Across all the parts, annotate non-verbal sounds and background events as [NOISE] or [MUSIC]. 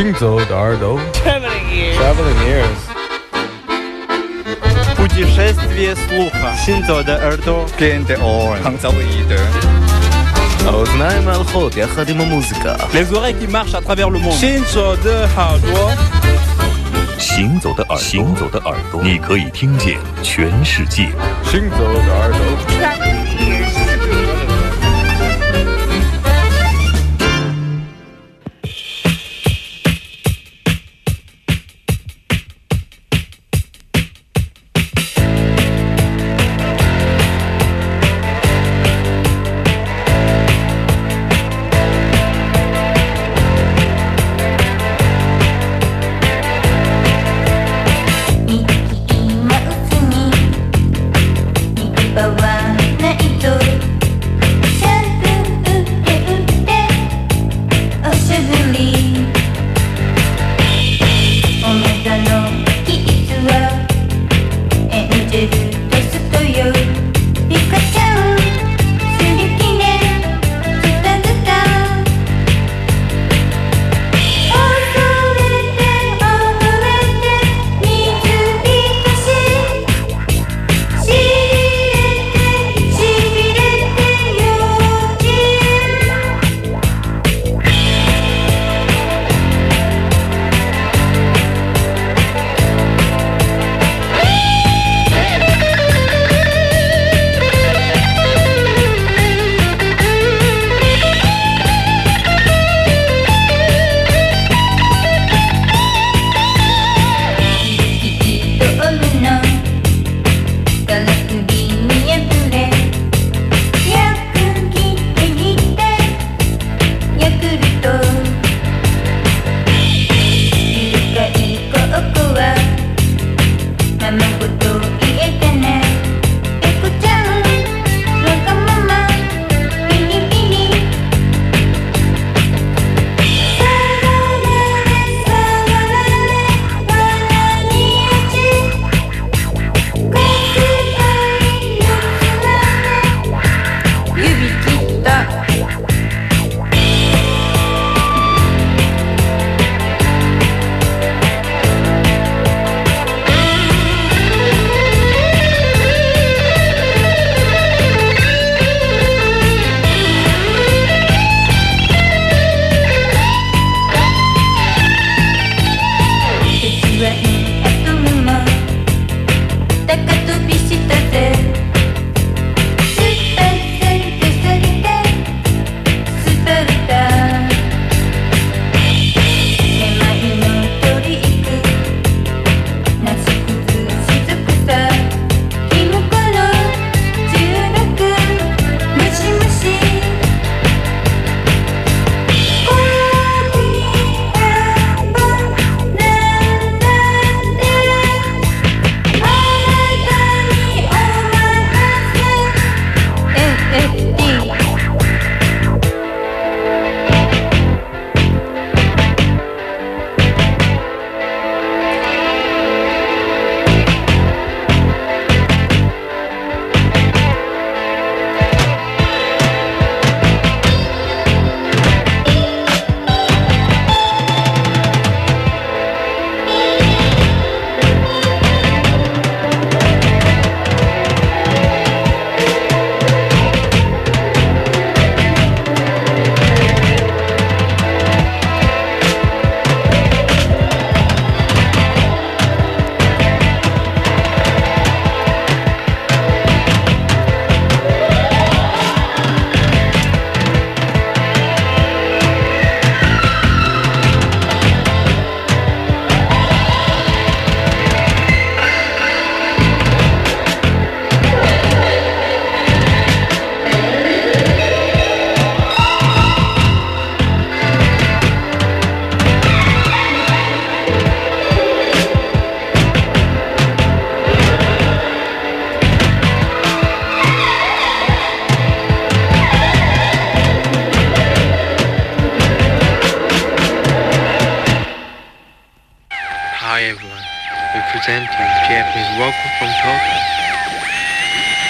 行走的耳朵，Traveling ears。Traveling ears。путешествие слуха. 行走的耳朵，Gen de oren. Hangzauide. האוזניים ההלכות יחד עם המוזיקה. Les oreilles qui marchent à travers le monde. 行走的耳朵。行走的耳，行走的耳朵，你可以听见全世界。行走的耳朵。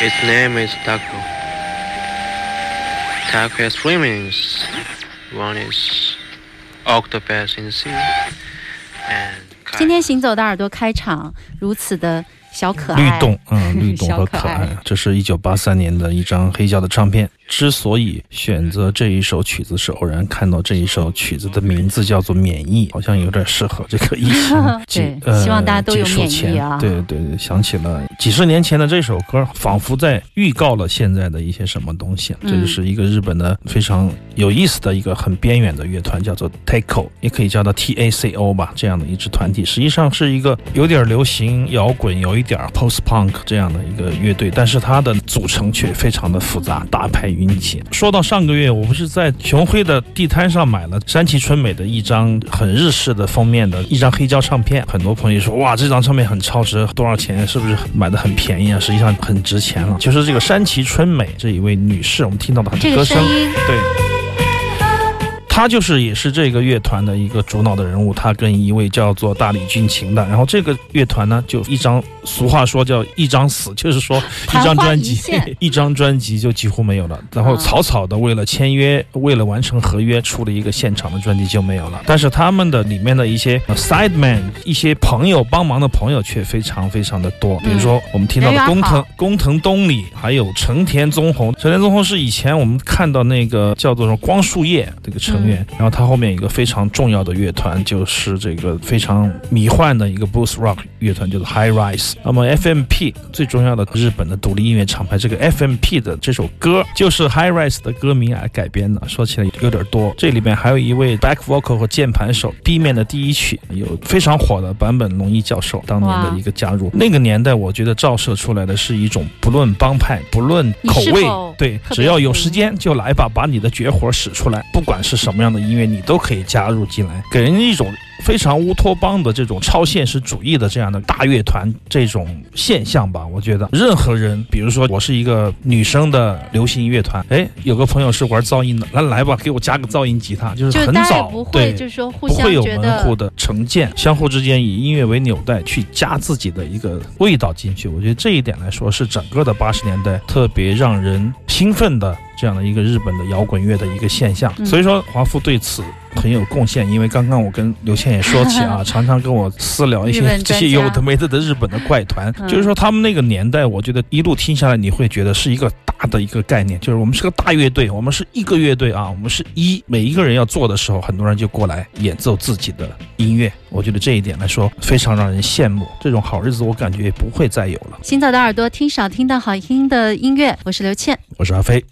Name is Taco. Taco has three meanings. One is octopus in the sea. And 今天行走的耳朵开场如此的小可爱，律动，嗯，律动和可爱可爱爱。这是一九八三年的一张黑胶的唱片。之所以选择这一首曲子，是偶然看到这一首曲子的名字叫做《免疫》，好像有点适合这个疫情 [LAUGHS] 对结希望大家都有免疫前啊对对对，想起了几十年前的这首歌，仿佛在预告了现在的一些什么东西。嗯这就是一个日本的非常有意思的一个很边缘的乐团，叫做 Taco，也可以叫它 T A C O 吧，这样的一支团体，实际上是一个有点流行摇滚，有一点 post punk 这样的一个乐队，但是它的组成却非常的复杂，大派云集。说到上个月，我不是在熊辉的地摊上买了山崎春美的一张很日式的封面的一张黑胶唱片，很多朋友说哇，这张唱片很超值，多少钱？是不是买的很便宜啊？实际上很值钱了。就是这个山崎春美这一位女士，我们听到的这歌声个声，对。她就是也是这个乐团的一个主脑的人物，他跟一位叫做大理俊晴的，然后这个乐团呢，就一张俗话说叫一张死，就是说 [LAUGHS] 一张专辑现 [LAUGHS] 一张专辑就几乎没有了，然后啊草草的为了签约，为了完成合约，出了一个现场的专辑就没有了。但是他们的里面的一些呃 side man，一些朋友帮忙的朋友却非常非常的多，比如说我们听到的工藤工藤东里，还有成田宗弘。成田宗弘是以前我们看到那个叫做什么光树叶这个成员，然后他后面有一个非常重要的乐团，就是这个非常迷幻的一个 blues rock 乐团，叫做 High Rise。那么 FMP 最重要的日本的独立音乐厂牌，这个 FMP 的这首歌就是 High Rise 的歌名来改编的，说起来有点多。这里面还有一位 back vocal 和键盘手，B 面的第一曲有非常火的版本龙一教授当年的一个加入。那个年代，我觉得照射出来的是一种不论帮派、不论口味对，只要有有时间就来吧，把你的绝活使出来，不管是什么样的音乐，你都可以加入进来，给人一种。非常乌托邦的这种超现实主义的这样的大乐团这种现象吧，我觉得任何人，比如说我是一个女生的流行音乐团，哎，有个朋友是玩噪音的，来来吧，给我加个噪音吉他，就是很早不会对就是说互不会有门户的成见，相互之间以音乐为纽带去加自己的一个味道进去。我觉得这一点来说，是整个的八十年代特别让人兴奋的这样的一个日本的摇滚乐的一个现象。嗯所以说，华夫对此。很有贡献，因为刚刚我跟刘倩也说起啊，[LAUGHS] 常常跟我私聊一些这些有的没的的日本的怪团，嗯就是说他们那个年代，我觉得一路听下来，你会觉得是一个大的一个概念，就是我们是个大乐队，我们是一个乐队啊，我们是一，每一个人要做的时候，很多人就过来演奏自己的音乐，我觉得这一点来说非常让人羡慕，这种好日子我感觉也不会再有了。新早的耳朵听少听到好听的音乐，我是刘倩。我是阿飞。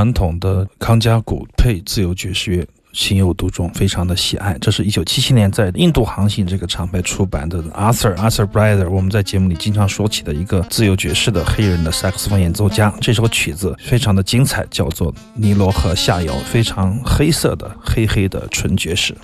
传统的康佳鼓配自由爵士乐情有独钟，非常的喜爱。这是一九七七年在印度航行这个厂牌出版的 Arthur Arthur b r i d e r 我们在节目里经常说起的一个自由爵士的黑人的萨克斯风演奏家。这首曲子非常的精彩，叫做《尼罗河下游》，非常黑色的黑黑的纯爵士。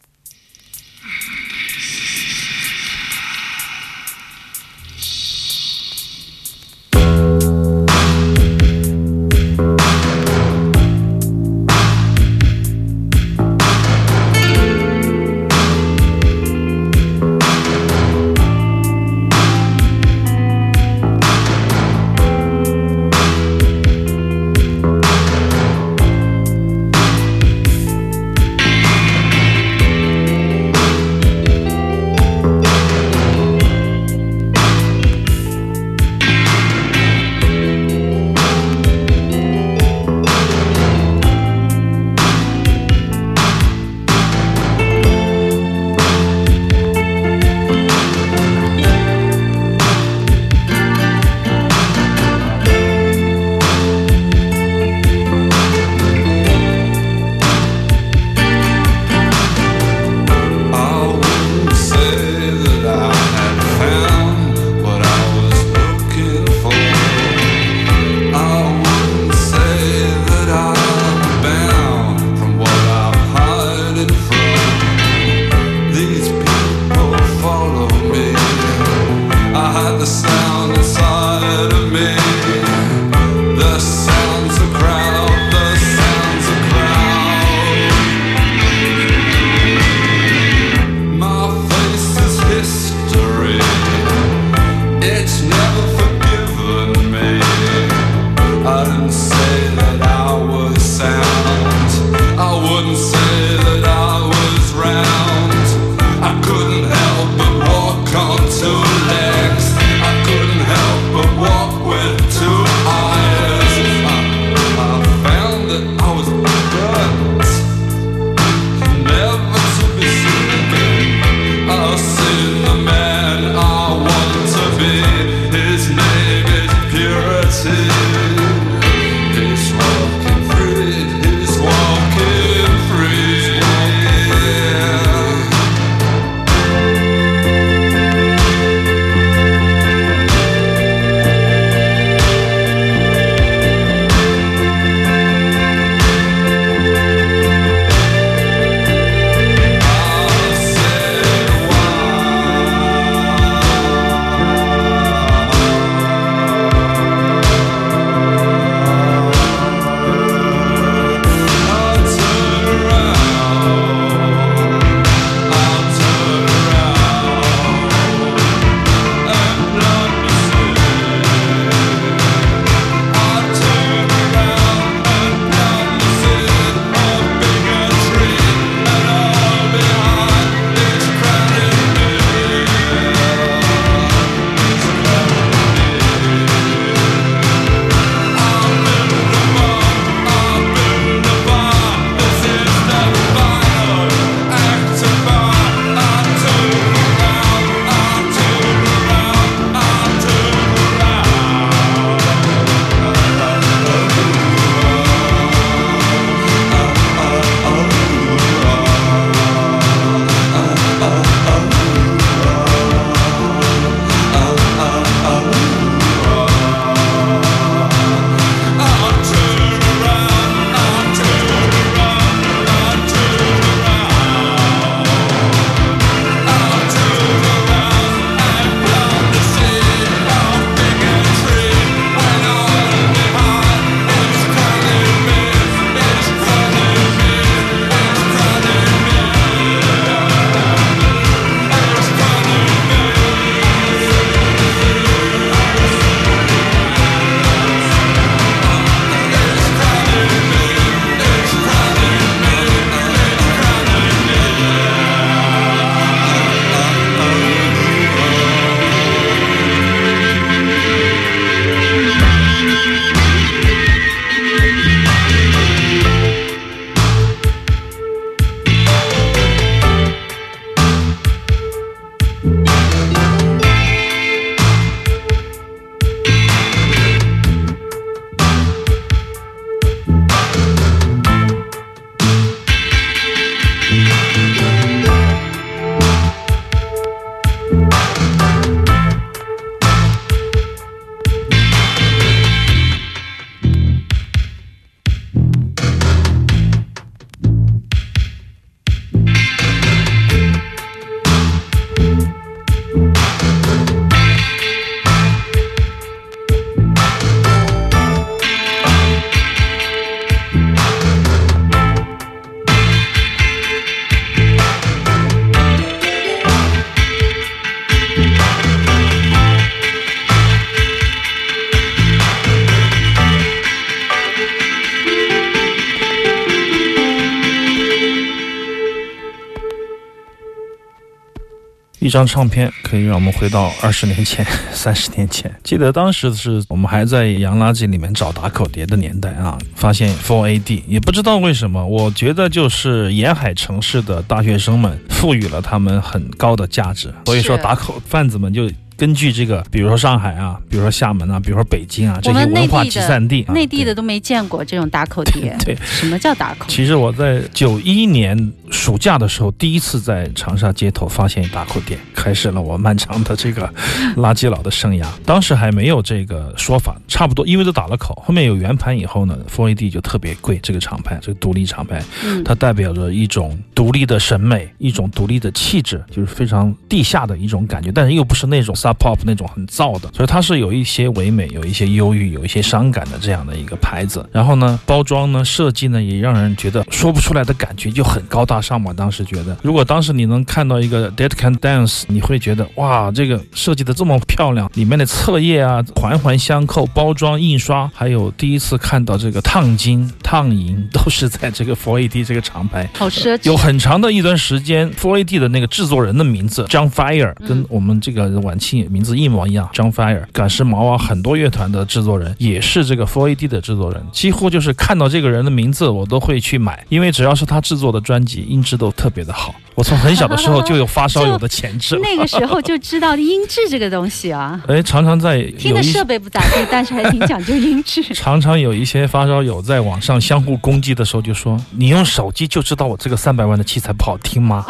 一张唱片可以让我们回到二十年前、[LAUGHS] 三十年前。记得当时是我们还在洋垃圾里面找打口碟的年代啊，发现 Four AD，也不知道为什么，我觉得就是沿海城市的大学生们赋予了他们很高的价值，所以说打口贩子们就。根据这个，比如说上海啊，比如说厦门啊，比如说北京啊，这些文化集散地，啊内地的都没见过这种打口碟。[LAUGHS] 对，什么叫打口？其实我在九一年暑假的时候，第一次在长沙街头发现打口碟，开始了我漫长的这个垃圾佬的生涯。当时还没有这个说法，差不多因为都打了口。后面有圆盘以后呢，Four AD 就特别贵，这个厂牌，这个独立厂牌，嗯，它代表着一种独立的审美，一种独立的气质，就是非常地下的一种感觉，但是又不是那种 sub pop 那种很燥的，所以它是有一些唯美，有一些忧郁，有一些伤感的这样的一个牌子。然后呢，包装呢，设计呢，也让人觉得说不出来的感觉，就很高大上嘛。当时觉得，如果当时你能看到一个 Dead Can Dance，你会觉得哇，这个设计的这么漂亮，里面的册页啊，环环相扣，包装、印刷，还有第一次看到这个烫金、烫银，都是在这个 Four AD 这个厂牌。好奢侈。有很长的一段时间，Four AD 的那个制作人的名字 John Fire 嗯跟我们这个晚清名字一模一样。John Fire，赶时髦啊，很多乐团的制作人也是这个 Four AD 的制作人，几乎就是看到这个人的名字，我都会去买，因为只要是他制作的专辑，音质都特别的好。我从很小的时候就有发烧友的潜质。[LAUGHS] 那个时候就知道音质这个东西啊，[LAUGHS] 哎，常常在听的。设备不咋地，但是还挺讲究音质 [LAUGHS] 常常有一些发烧友在网上相互攻击的时候，就说：“你用手机就知道我这个三百万的器材不好听吗？”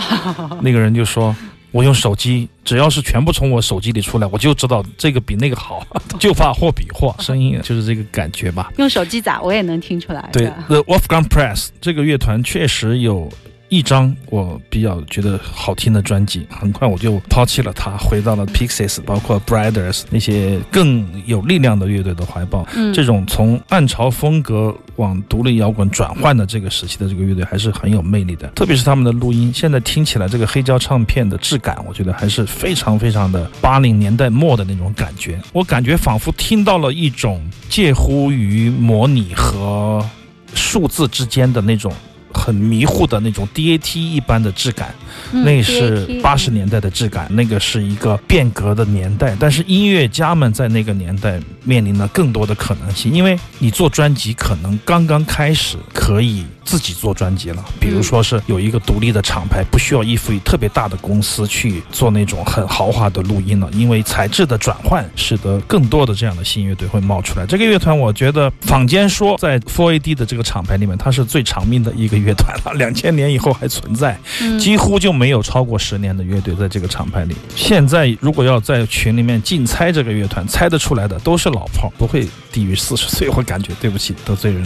那个人就说：“我用手机，只要是全部从我手机里出来，我就知道这个比那个好，[LAUGHS] 就怕货比货，声音就是这个感觉吧。”用手机咋我也能听出来。对是吧，The Wolfgang Press 这个乐团确实有一张我比较觉得好听的专辑，很快我就抛弃了它，回到了 Pixies，包括 Brothers 那些更有力量的乐队的怀抱。嗯，这种从暗潮风格往独立摇滚转换的这个时期的这个乐队还是很有魅力的，特别是他们的录音，现在听起来这个黑胶唱片的质感，我觉得还是非常非常的八零年代末的那种感觉，我感觉仿佛听到了一种介乎于模拟和数字之间的那种。很迷糊的那种 DAT 一般的质感，嗯那是八十年代的质感，那个是一个变革的年代。但是音乐家们在那个年代面临了更多的可能性，因为你做专辑可能刚刚开始可以自己做专辑了，比如说是有一个独立的厂牌，不需要依附于特别大的公司去做那种很豪华的录音了，因为材质的转换，使得更多的这样的新乐队会冒出来。这个乐团，我觉得坊间说在 Four AD 的这个厂牌里面，它是最长命的一个乐团了，[LAUGHS] 两千年以后还存在。嗯几乎就没有超过十年的乐队在这个厂牌里。现在如果要在群里面竞猜这个乐团，猜得出来的都是老炮，不会低于四十岁。我感觉对不起，得罪人。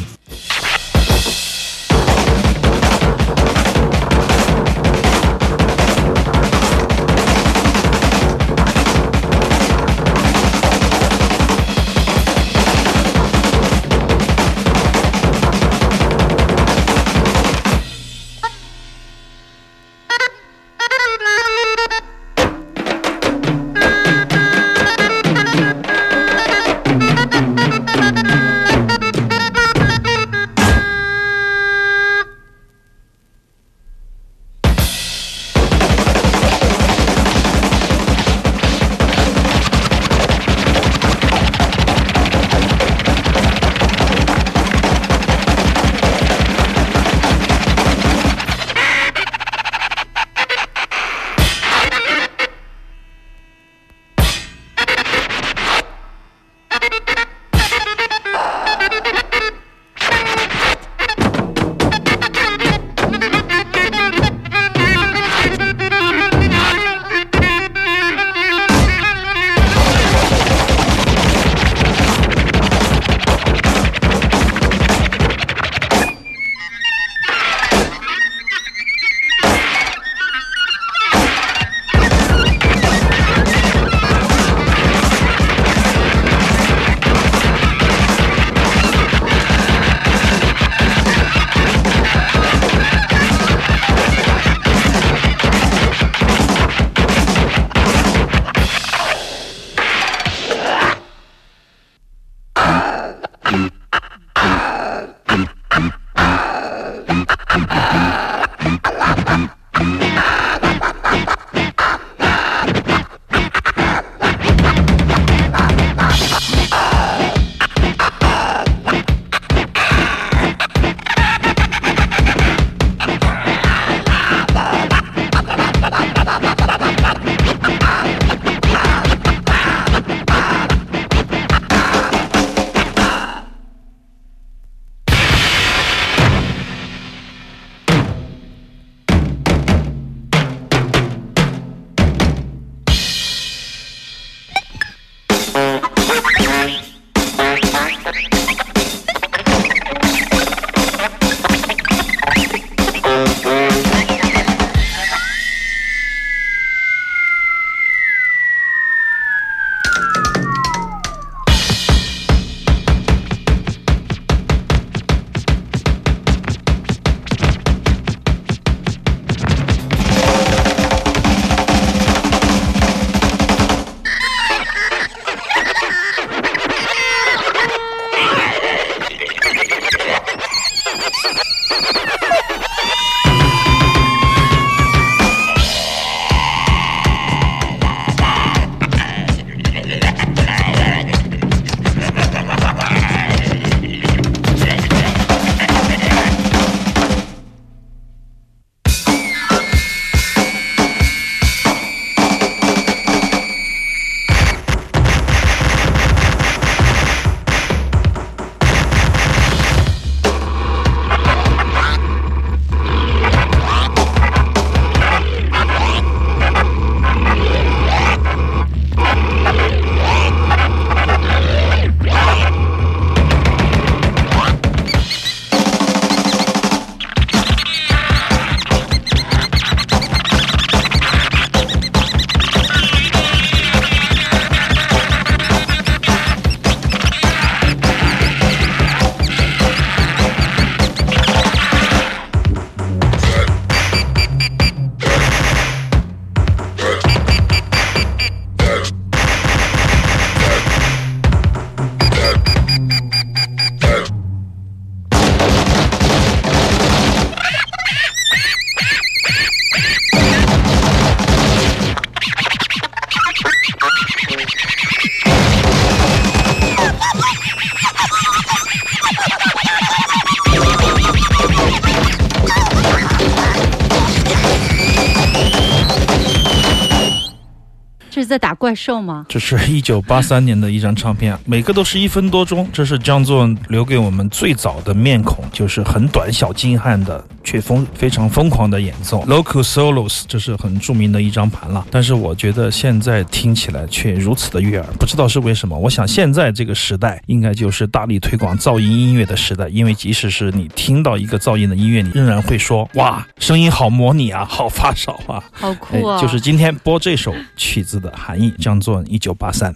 在打怪兽吗？这是一九八三年的一张唱片，每个都是一分多钟。这是 John Zorn 留给我们最早的面孔，就是很短小精悍的，却疯非常疯狂的演奏。Local Solos 这是很著名的一张盘了，但是我觉得现在听起来却如此的悦耳，不知道是为什么。我想现在这个时代应该就是大力推广噪音音乐的时代，因为即使是你听到一个噪音的音乐，你仍然会说哇，声音好模拟啊，好发烧啊。好酷啊！哎就是今天播这首曲子的含义，叫做一九八三。